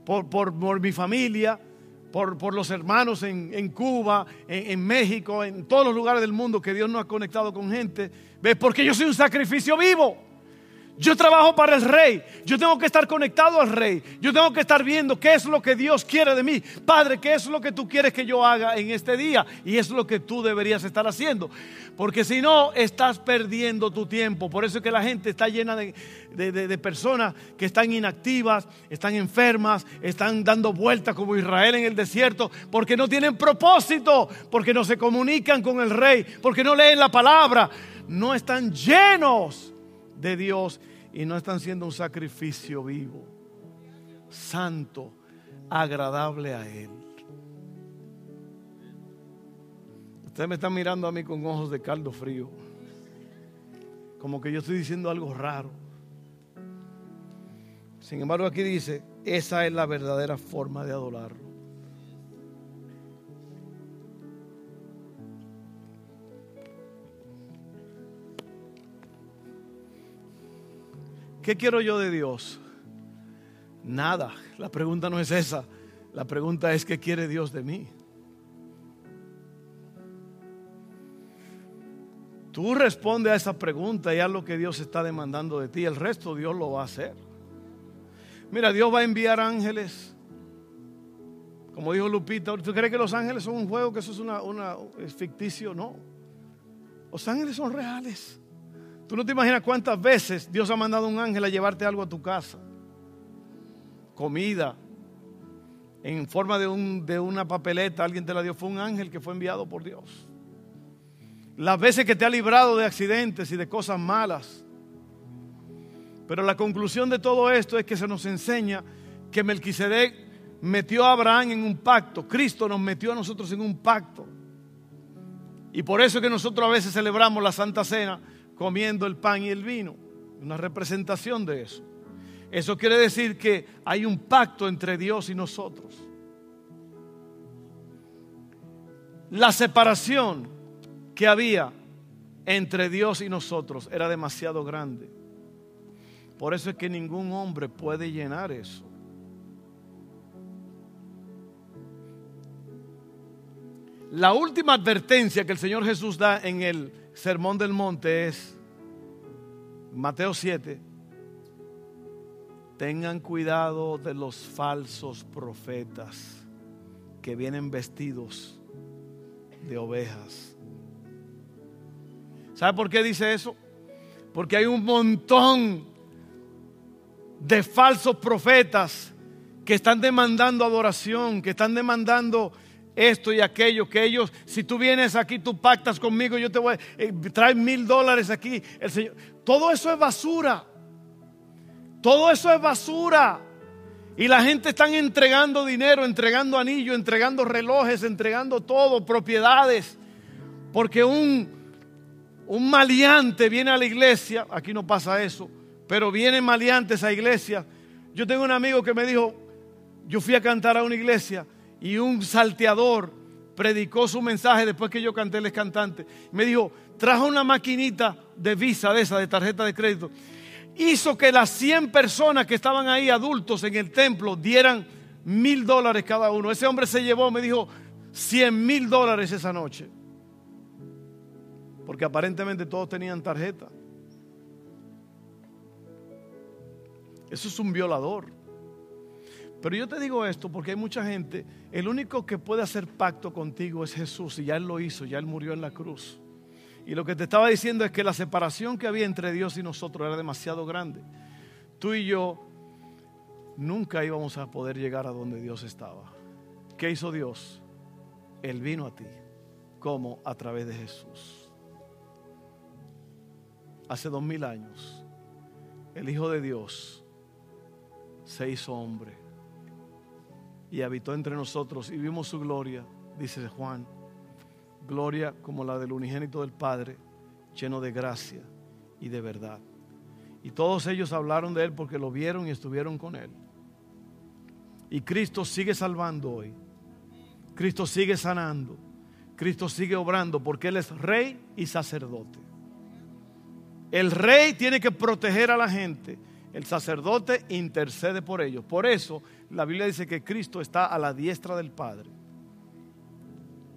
por, por, mi familia, por, por, los hermanos en, Cuba, en, en México, en todos los lugares del mundo que Dios nos ha conectado con gente ¿Ves? Porque yo soy un sacrificio vivo. Yo trabajo para el rey. Yo tengo que estar conectado al rey. Yo tengo que estar viendo qué es lo que Dios quiere de mí. Padre, qué es lo que tú quieres que yo haga en este día. Y es lo que tú deberías estar haciendo. Porque si no, estás perdiendo tu tiempo. Por eso es que la gente está llena de, de personas que están inactivas, están enfermas, están dando vueltas como Israel en el desierto. Porque no tienen propósito. Porque no se comunican con el rey. Porque no leen la palabra no están llenos de Dios y no están siendo un sacrificio vivo, santo, agradable a Él. Ustedes me están mirando a mí con ojos de caldo frío, como que yo estoy diciendo algo raro. Sin embargo, aquí dice, esa es la verdadera forma de adorarlo. ¿Qué quiero yo de Dios? Nada. La pregunta no es esa. La pregunta es ¿qué quiere Dios de mí? Tú responde a esa pregunta y haz lo que Dios está demandando de ti. El resto Dios lo va a hacer. Mira, Dios va a enviar ángeles. Como dijo Lupita, ¿tú crees que los ángeles son un juego, que eso es, una, una es ficticio? No. Los ángeles son reales. Tú no te imaginas cuántas veces Dios ha mandado un ángel a llevarte algo a tu casa. Comida. En forma de, un, de una papeleta, alguien te la dio. Fue un ángel que fue enviado por Dios las veces que te ha librado de accidentes y de cosas malas. Pero la conclusión de todo esto es que se nos enseña que Melquisedec metió a Abraham en un pacto, Cristo nos metió a nosotros en un pacto. Y por eso es que nosotros a veces celebramos la Santa Cena comiendo el pan y el vino, una representación de eso. Eso quiere decir que hay un pacto entre Dios y nosotros. La separación que había entre Dios y nosotros era demasiado grande. Por eso es que ningún hombre puede llenar eso. La última advertencia que el Señor Jesús da en el Sermón del Monte es Mateo 7. Tengan cuidado de los falsos profetas que vienen vestidos de ovejas ¿Sabe por qué dice eso? Porque hay un montón de falsos profetas que están demandando adoración, que están demandando esto y aquello, que ellos, si tú vienes aquí, tú pactas conmigo, yo te voy eh, traer mil dólares aquí, el Señor. Todo eso es basura. Todo eso es basura. Y la gente están entregando dinero, entregando anillos, entregando relojes, entregando todo, propiedades. Porque un, un maleante viene a la iglesia, aquí no pasa eso, pero vienen maleantes a iglesia. Yo tengo un amigo que me dijo, yo fui a cantar a una iglesia y un salteador predicó su mensaje después que yo canté el cantante. Me dijo, trajo una maquinita de visa de esa, de tarjeta de crédito. Hizo que las 100 personas que estaban ahí, adultos en el templo, dieran mil dólares cada uno. Ese hombre se llevó, me dijo, 100 mil dólares esa noche. Porque aparentemente todos tenían tarjeta. Eso es un violador. Pero yo te digo esto porque hay mucha gente, el único que puede hacer pacto contigo es Jesús y ya Él lo hizo, ya Él murió en la cruz. Y lo que te estaba diciendo es que la separación que había entre Dios y nosotros era demasiado grande. Tú y yo nunca íbamos a poder llegar a donde Dios estaba. ¿Qué hizo Dios? Él vino a ti. como A través de Jesús hace dos mil años, el Hijo de Dios se hizo hombre y habitó entre nosotros y vimos su gloria, dice Juan, gloria como la del unigénito del Padre, lleno de gracia y de verdad. Y todos ellos hablaron de Él porque lo vieron y estuvieron con Él. Y Cristo sigue salvando hoy. Cristo sigue sanando. Cristo sigue obrando porque Él es rey y sacerdote. El rey tiene que proteger a la gente. El sacerdote intercede por ellos. Por eso la Biblia dice que Cristo está a la diestra del Padre,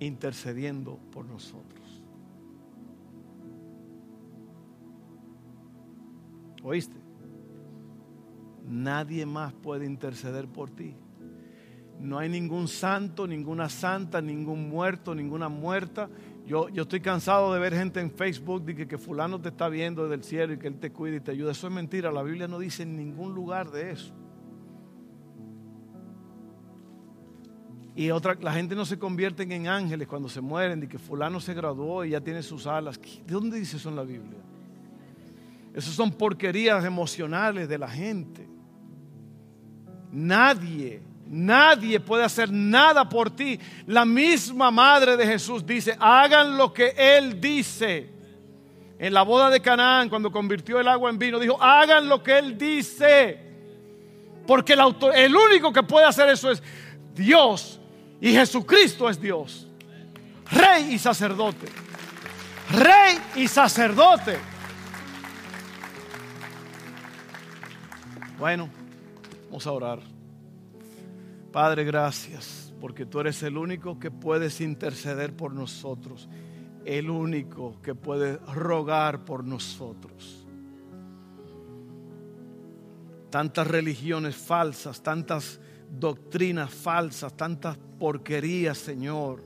intercediendo por nosotros. ¿Oíste? Nadie más puede interceder por ti. No hay ningún santo, ninguna santa, ningún muerto, ninguna muerta yo, estoy cansado de ver gente en Facebook que, que fulano te está viendo desde el cielo y que Él te cuida y te ayuda. Eso es mentira. La Biblia no dice en ningún lugar de eso. Y otra, la gente no se convierte en ángeles cuando se mueren, de que fulano se graduó y ya tiene sus alas. ¿De dónde dice eso en la Biblia? Esas son porquerías emocionales de la gente. Nadie Nadie puede hacer nada por ti. La misma madre de Jesús dice, hagan lo que Él dice. En la boda de Canaán, cuando convirtió el agua en vino, dijo, hagan lo que Él dice. Porque el, el único que puede hacer eso es Dios. Y Jesucristo es Dios. Rey y sacerdote. Rey y sacerdote. Bueno, vamos a orar. Padre, gracias, porque tú eres el único que puedes interceder por nosotros. el único que puede rogar por nosotros. Tantas religiones falsas, tantas doctrinas falsas, tantas porquerías, Señor,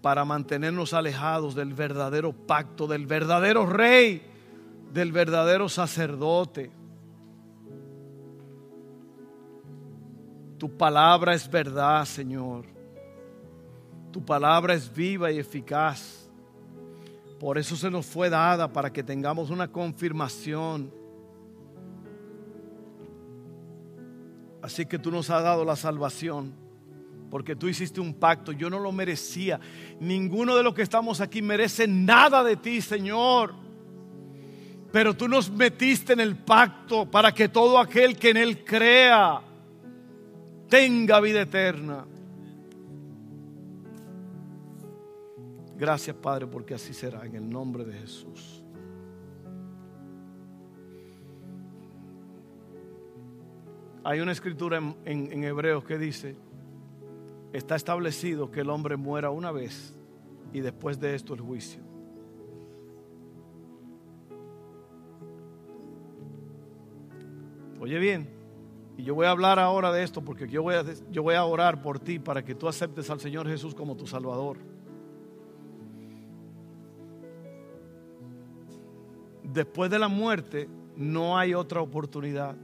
para mantenernos alejados del verdadero pacto, del verdadero rey, del verdadero sacerdote. Tu palabra es verdad, Señor. Tu palabra es viva y eficaz. Por eso se nos fue dada para que tengamos una confirmación. Así que tú nos has dado la salvación. Porque tú hiciste un pacto. Yo no lo merecía. Ninguno de los que estamos aquí merece nada de ti, Señor. Pero tú nos metiste en el pacto para que todo aquel que en Él crea tenga vida eterna. Gracias Padre porque así será en el nombre de Jesús. Hay una escritura en, Hebreos que dice, está establecido que el hombre muera una vez y después de esto el juicio. Oye bien, y yo voy a hablar ahora de esto porque yo voy, a, yo voy a orar por ti para que tú aceptes al Señor Jesús como tu Salvador. después de la muerte no hay otra oportunidad.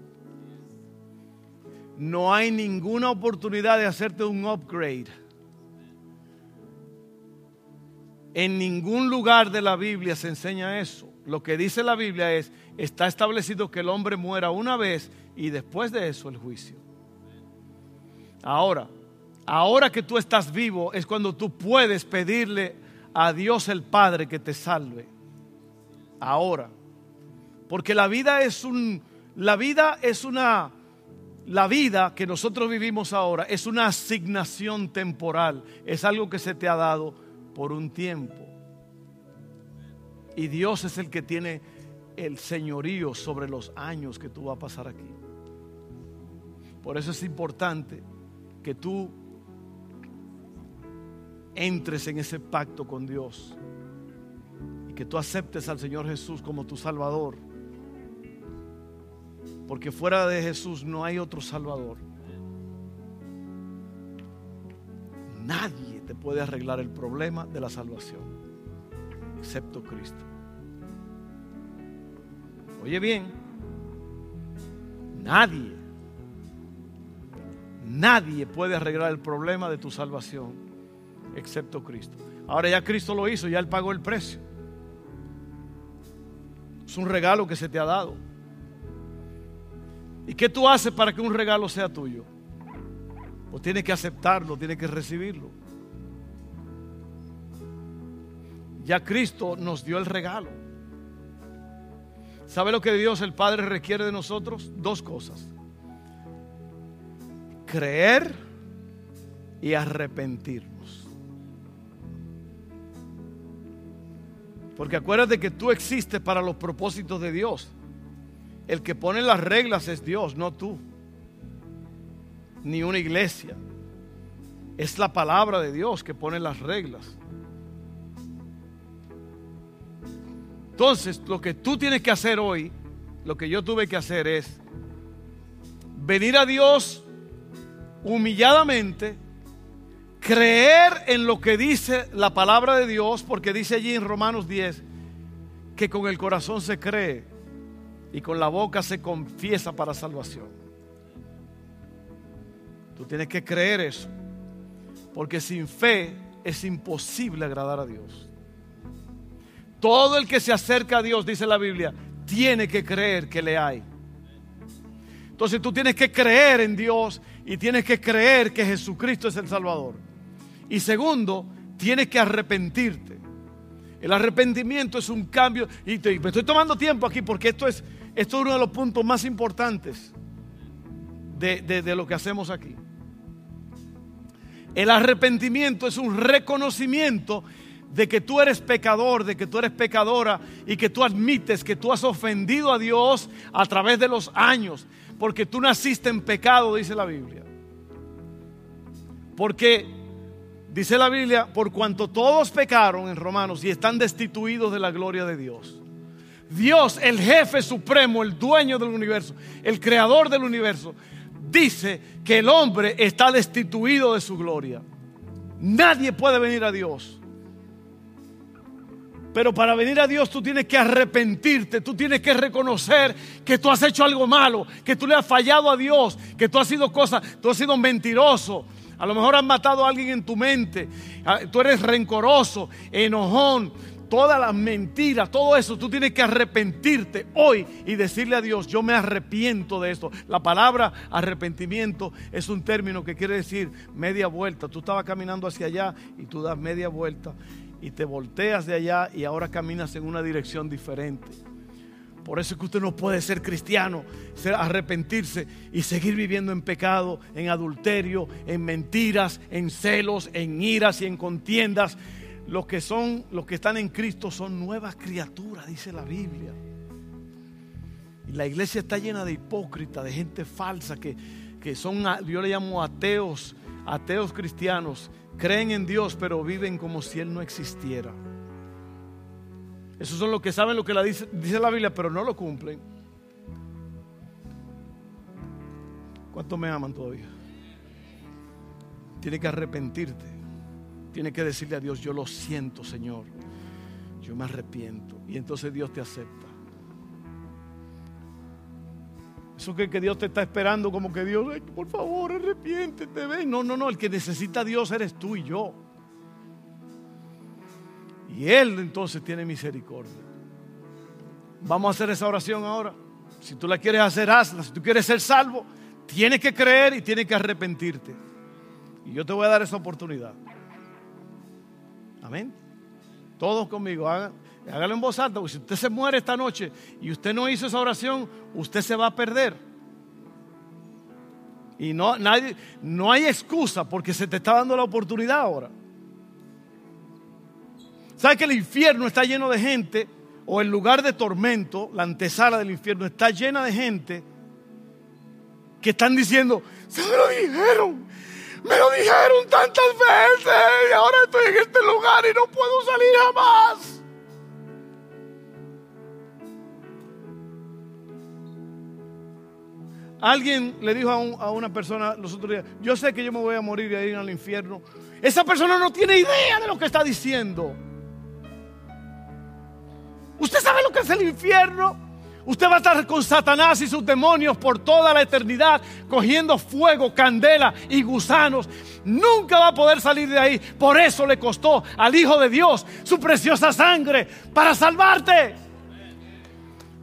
No hay ninguna oportunidad de hacerte un upgrade. En ningún lugar de la Biblia se enseña eso. Lo que dice la Biblia es, está establecido que el hombre muera una vez y después de eso el juicio. Ahora, ahora que tú estás vivo es cuando tú puedes pedirle a Dios el Padre que te salve. Ahora. Porque la vida es un la vida es una la vida que nosotros vivimos ahora es una asignación temporal, es algo que se te ha dado por un tiempo. Y Dios es el que tiene el señorío sobre los años que tú vas a pasar aquí. Por eso es importante que tú entres en ese pacto con Dios y que tú aceptes al Señor Jesús como tu Salvador porque fuera de Jesús no hay otro Salvador. Nadie te puede arreglar el problema de la salvación, excepto Cristo. Oye bien, nadie, nadie puede arreglar el problema de tu salvación, excepto Cristo. Ahora ya Cristo lo hizo, ya Él pagó el precio. Es un regalo que se te ha dado. ¿Y qué tú haces para que un regalo sea tuyo? Pues tienes que aceptarlo, tienes que recibirlo. Ya Cristo nos dio el regalo. ¿Sabe lo que Dios el Padre requiere de nosotros? Dos cosas. Creer y arrepentirnos. Porque acuérdate que tú existes para los propósitos de Dios. El que pone las reglas es Dios, no tú. Ni una iglesia. Es la palabra de Dios que pone las reglas. Entonces, lo que tú tienes que hacer hoy, lo que yo tuve que hacer es venir a Dios humilladamente, creer en lo que dice la palabra de Dios, porque dice allí en Romanos 10 que con el corazón se cree y con la boca se confiesa para salvación. Tú tienes que creer eso, porque sin fe es imposible agradar a Dios. Todo el que se acerca a Dios, dice la Biblia, tiene que creer que le hay. Entonces tú tienes que creer en Dios y tienes que creer que Jesucristo es el Salvador. Y segundo, tienes que arrepentirte. El arrepentimiento es un cambio. Y me estoy tomando tiempo aquí porque esto es, esto es uno de los puntos más importantes de, lo que hacemos aquí. El arrepentimiento es un reconocimiento de que tú eres pecador, de que tú eres pecadora y que tú admites que tú has ofendido a Dios a través de los años, porque tú naciste en pecado, dice la Biblia. Porque Dice la Biblia, por cuanto todos pecaron en Romanos y están destituidos de la gloria de Dios. Dios, el jefe supremo, el dueño del universo, el creador del universo, dice que el hombre está destituido de su gloria. Nadie puede venir a Dios. Pero para venir a Dios tú tienes que arrepentirte, tú tienes que reconocer que tú has hecho algo malo, que tú le has fallado a Dios, que tú has sido cosas, tú has sido mentiroso. A lo mejor has matado a alguien en tu mente, ah, tú eres rencoroso, enojón, todas las mentiras, todo eso, tú tienes que arrepentirte hoy y decirle a Dios, yo me arrepiento de esto. La palabra arrepentimiento es un término que quiere decir media vuelta. Tú estabas caminando hacia allá y tú das media vuelta y te volteas de allá y ahora caminas en una dirección diferente. Por eso es que usted no puede ser cristiano, arrepentirse y seguir viviendo en pecado, en adulterio, en mentiras, en celos, en iras y en contiendas. Los que son, los que están en Cristo son nuevas criaturas, dice la Biblia. Y la iglesia está llena de hipócritas, de gente falsa que, que son, yo le llamo ateos, ateos cristianos creen en Dios, pero viven como si Él no existiera. Esos son los que saben lo que la dice, dice la Biblia, pero no lo cumplen. ¿Cuántos me aman todavía? Tiene que arrepentirte. Tiene que decirle a Dios, yo lo siento, Señor. Yo me arrepiento. Y entonces Dios te acepta. Eso que, que Dios te está esperando como que Dios, por favor, arrepiéntete, ven. No, no, no, el que necesita a Dios eres tú y yo. Y Él entonces tiene misericordia. Vamos a hacer esa oración ahora. Si tú la quieres hacer, hazla. Si tú quieres ser salvo, tienes que creer y tienes que arrepentirte. Y yo te voy a dar esa oportunidad. Amén. Todos conmigo, hágalo en voz alta, porque si usted se muere esta noche y usted no hizo esa oración, usted se va a perder. Y no, nadie, no hay excusa porque se te está dando la oportunidad ahora. ¿Sabe que el infierno está lleno de gente? O el lugar de tormento, la antesala del infierno, está llena de gente que están diciendo, se me lo dijeron, me lo dijeron tantas veces y ahora estoy en este lugar y no puedo salir jamás. Alguien le dijo a, una persona los otros días, yo sé que yo me voy a morir y a ir al infierno. Esa persona no tiene idea de lo que está diciendo. ¿Usted sabe lo que es el infierno? Usted va a estar con Satanás y sus demonios por toda la eternidad, cogiendo fuego, candela y gusanos. Nunca va a poder salir de ahí. Por eso le costó al Hijo de Dios su preciosa sangre para salvarte.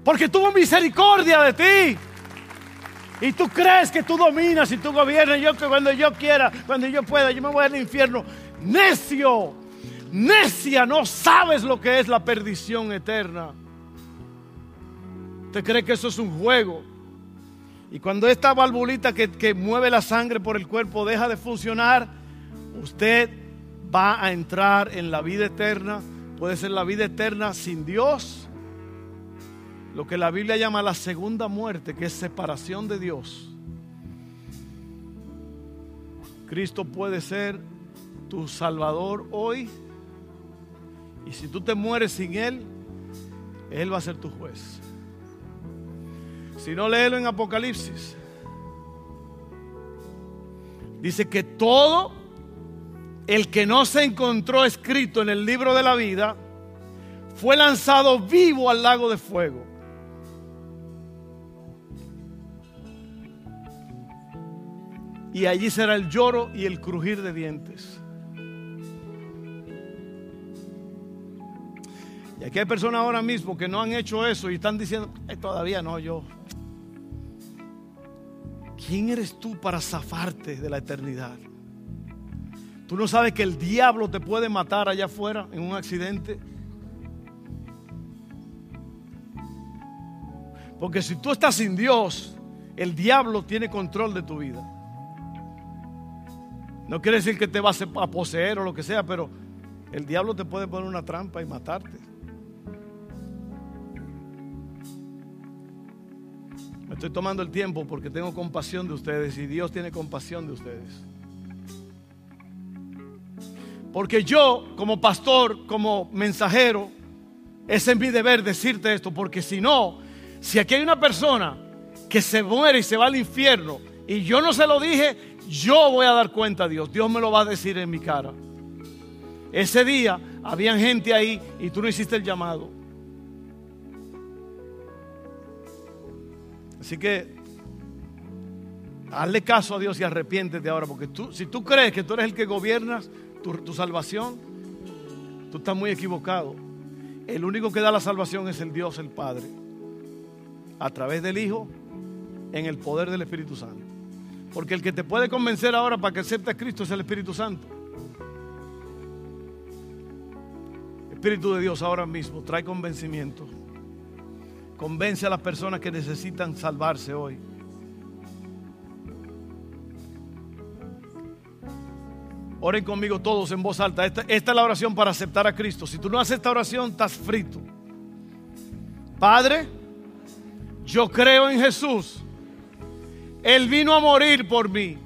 Porque tuvo misericordia de ti. Y tú crees que tú dominas y tú gobiernas. Yo que cuando yo quiera, cuando yo pueda, yo me voy al infierno. Necio, necia, no sabes lo que es la perdición eterna. Usted cree que eso es un juego. Y cuando esta valvulita que, que mueve la sangre por el cuerpo deja de funcionar, usted va a entrar en la vida eterna. Puede ser la vida eterna sin Dios lo que la Biblia llama la segunda muerte, que es separación de Dios. Cristo puede ser tu Salvador hoy. Y si tú te mueres sin Él, Él va a ser tu juez. Si no, léelo en Apocalipsis. Dice que todo el que no se encontró escrito en el libro de la vida fue lanzado vivo al lago de fuego. y allí será el lloro y el crujir de dientes. Y aquí hay personas ahora mismo que no han hecho eso y están diciendo, todavía no, yo. ¿Quién eres tú para zafarte de la eternidad? ¿Tú no sabes que el diablo te puede matar allá afuera en un accidente? Porque si tú estás sin Dios, el diablo tiene control de tu vida. No quiere decir que te vas a poseer o lo que sea, pero el diablo te puede poner una trampa y matarte. Me estoy tomando el tiempo porque tengo compasión de ustedes y Dios tiene compasión de ustedes. Porque yo, como pastor, como mensajero, ese es mi deber decirte esto, porque si no, si aquí hay una persona que se muere y se va al infierno y yo no se lo dije, yo voy a dar cuenta a Dios. Dios me lo va a decir en mi cara. Ese día había gente ahí y tú no hiciste el llamado. Así que hazle caso a Dios y arrepiéntete ahora, porque tú, si tú crees que tú eres el que gobiernas tu, tu salvación, tú estás muy equivocado. El único que da la salvación es el Dios, el Padre, a través del Hijo, en el poder del Espíritu Santo. Porque el que te puede convencer ahora para que aceptes a Cristo es el Espíritu Santo. Espíritu de Dios ahora mismo trae convencimiento. Convence a las personas que necesitan salvarse hoy. Oren conmigo todos en voz alta. Esta, esta, es la oración para aceptar a Cristo. Si tú no haces esta oración, estás frito. Padre, yo creo en Jesús. Él vino a morir por mí.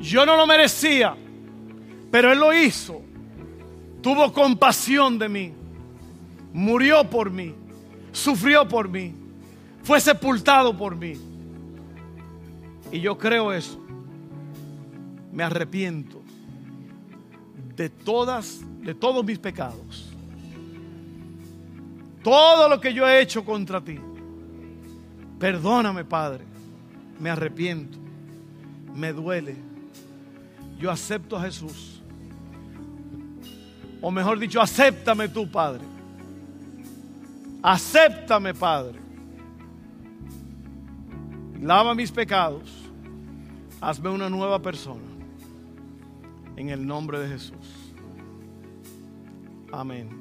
Yo no lo merecía, pero Él lo hizo. Tuvo compasión de mí. Murió por mí. Sufrió por mí. Fue sepultado por mí. Y yo creo eso. Me arrepiento de todas, de todos mis pecados. Todo lo que yo he hecho contra ti. Perdóname, Padre. Me arrepiento. Me duele. Yo acepto a Jesús. O mejor dicho, acéptame tú, Padre. Acéptame, Padre. Lava mis pecados. Hazme una nueva persona. En el nombre de Jesús. Amén.